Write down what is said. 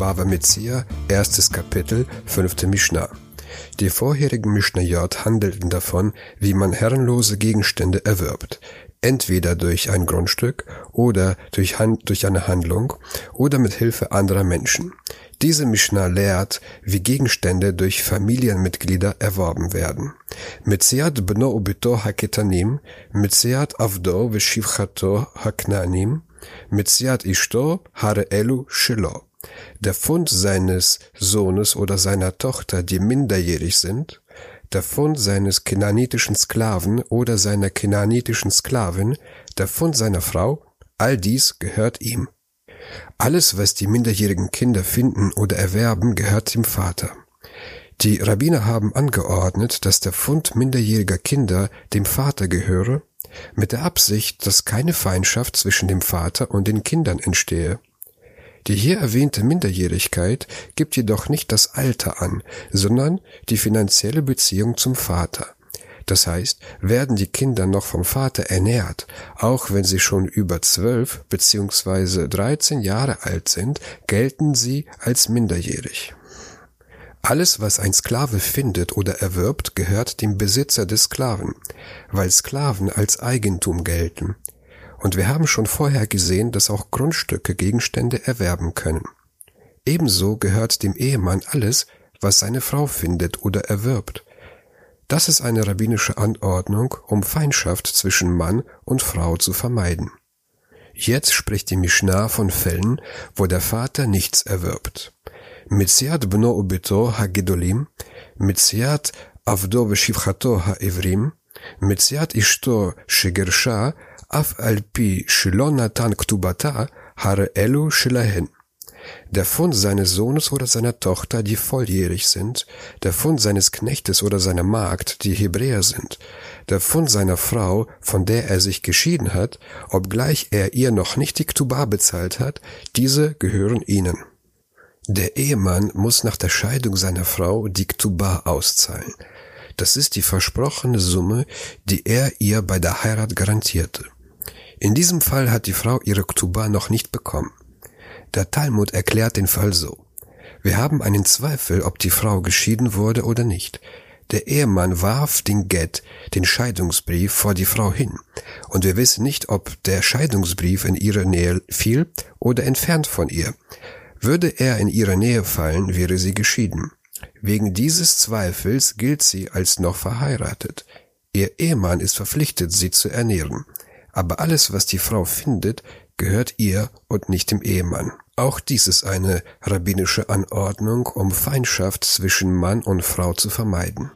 Bava Metzia, erstes Kapitel, fünfte Mishnah. Die vorherigen Mishnayot handelten davon, wie man herrenlose Gegenstände erwirbt, entweder durch ein Grundstück oder durch, Hand, durch eine Handlung oder mit Hilfe anderer Menschen. Diese Mishnah lehrt, wie Gegenstände durch Familienmitglieder erworben werden. Metziat bno ubito haketanim, Metziat avdo veshivchato haknanim, Metziat ishto hare elu shilo. Der Fund seines Sohnes oder seiner Tochter, die minderjährig sind, der Fund seines kenanitischen Sklaven oder seiner kenanitischen Sklavin, der Fund seiner Frau, all dies gehört ihm. Alles, was die minderjährigen Kinder finden oder erwerben, gehört dem Vater. Die Rabbiner haben angeordnet, dass der Fund minderjähriger Kinder dem Vater gehöre, mit der Absicht, dass keine Feindschaft zwischen dem Vater und den Kindern entstehe. Die hier erwähnte Minderjährigkeit gibt jedoch nicht das Alter an, sondern die finanzielle Beziehung zum Vater. Das heißt, werden die Kinder noch vom Vater ernährt, auch wenn sie schon über zwölf bzw. dreizehn Jahre alt sind, gelten sie als minderjährig. Alles, was ein Sklave findet oder erwirbt, gehört dem Besitzer des Sklaven, weil Sklaven als Eigentum gelten. Und wir haben schon vorher gesehen, dass auch Grundstücke Gegenstände erwerben können. Ebenso gehört dem Ehemann alles, was seine Frau findet oder erwirbt. Das ist eine rabbinische Anordnung, um Feindschaft zwischen Mann und Frau zu vermeiden. Jetzt spricht die Mishnah von Fällen, wo der Vater nichts erwirbt. Mitziat bno ubito ha-gedolim, mitziat avdo veshivchato ha-evrim, mitziat ishto shegersha אף על פי שלא נתן כתובתה, הרי אלו שלהן. Der Fund seines Sohnes oder seiner Tochter, die volljährig sind, der Fund seines Knechtes oder seiner Magd, die Hebräer sind, der Fund seiner Frau, von der er sich geschieden hat, obgleich er ihr noch nicht die Ktuba bezahlt hat, diese gehören ihnen. Der Ehemann muss nach der Scheidung seiner Frau die Ktuba auszahlen. Das ist die versprochene Summe, die er ihr bei der Heirat garantierte. In diesem Fall hat die Frau ihre Ktuba noch nicht bekommen. Der Talmud erklärt den Fall so. Wir haben einen Zweifel, ob die Frau geschieden wurde oder nicht. Der Ehemann warf den Get, den Scheidungsbrief, vor die Frau hin, und wir wissen nicht, ob der Scheidungsbrief in ihre Nähe fiel oder entfernt von ihr. Würde er in ihre Nähe fallen, wäre sie geschieden. Wegen dieses Zweifels gilt sie als noch verheiratet. Ihr Ehemann ist verpflichtet, sie zu ernähren aber alles, was die Frau findet, gehört ihr und nicht dem Ehemann. Auch dies ist eine rabbinische Anordnung, um Feindschaft zwischen Mann und Frau zu vermeiden.